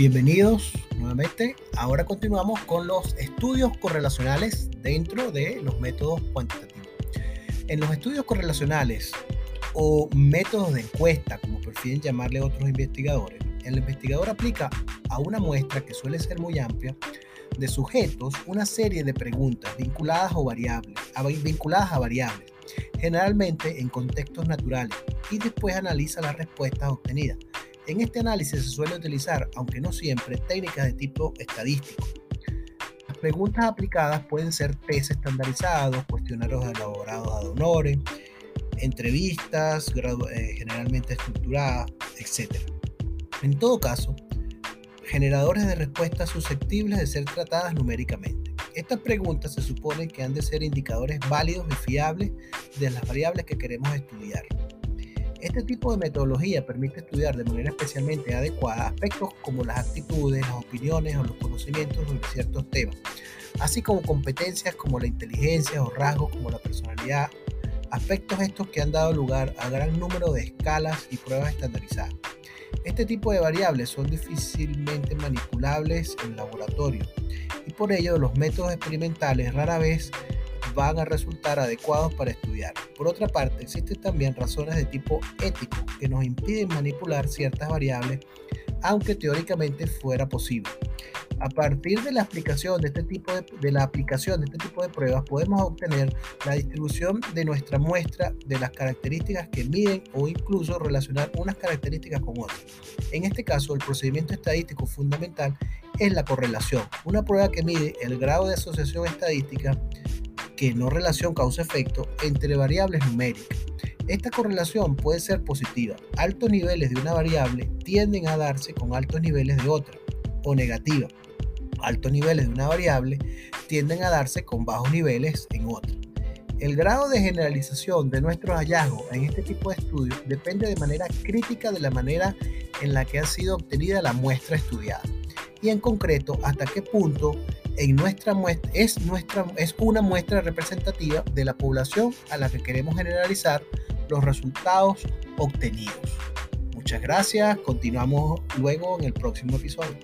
Bienvenidos nuevamente. Ahora continuamos con los estudios correlacionales dentro de los métodos cuantitativos. En los estudios correlacionales o métodos de encuesta, como prefieren llamarle otros investigadores, el investigador aplica a una muestra que suele ser muy amplia de sujetos una serie de preguntas vinculadas o variables, vinculadas a variables, generalmente en contextos naturales, y después analiza las respuestas obtenidas en este análisis se suele utilizar, aunque no siempre, técnicas de tipo estadístico. Las preguntas aplicadas pueden ser test estandarizados, cuestionarios elaborados a honores, entrevistas eh, generalmente estructuradas, etc. En todo caso, generadores de respuestas susceptibles de ser tratadas numéricamente. Estas preguntas se supone que han de ser indicadores válidos y fiables de las variables que queremos estudiar. Este tipo de metodología permite estudiar de manera especialmente adecuada aspectos como las actitudes, las opiniones o los conocimientos sobre ciertos temas, así como competencias como la inteligencia o rasgos como la personalidad, aspectos estos que han dado lugar a gran número de escalas y pruebas estandarizadas. Este tipo de variables son difícilmente manipulables en laboratorio y por ello los métodos experimentales rara vez van a resultar adecuados para estudiar. Por otra parte, existen también razones de tipo ético que nos impiden manipular ciertas variables, aunque teóricamente fuera posible. A partir de la aplicación de este tipo de, la aplicación de este tipo de pruebas podemos obtener la distribución de nuestra muestra de las características que miden o incluso relacionar unas características con otras. En este caso, el procedimiento estadístico fundamental es la correlación, una prueba que mide el grado de asociación estadística que no relación causa-efecto entre variables numéricas. Esta correlación puede ser positiva. Altos niveles de una variable tienden a darse con altos niveles de otra, o negativa. Altos niveles de una variable tienden a darse con bajos niveles en otra. El grado de generalización de nuestros hallazgos en este tipo de estudios depende de manera crítica de la manera en la que ha sido obtenida la muestra estudiada y en concreto hasta qué punto nuestra muestra, es, nuestra, es una muestra representativa de la población a la que queremos generalizar los resultados obtenidos. Muchas gracias, continuamos luego en el próximo episodio.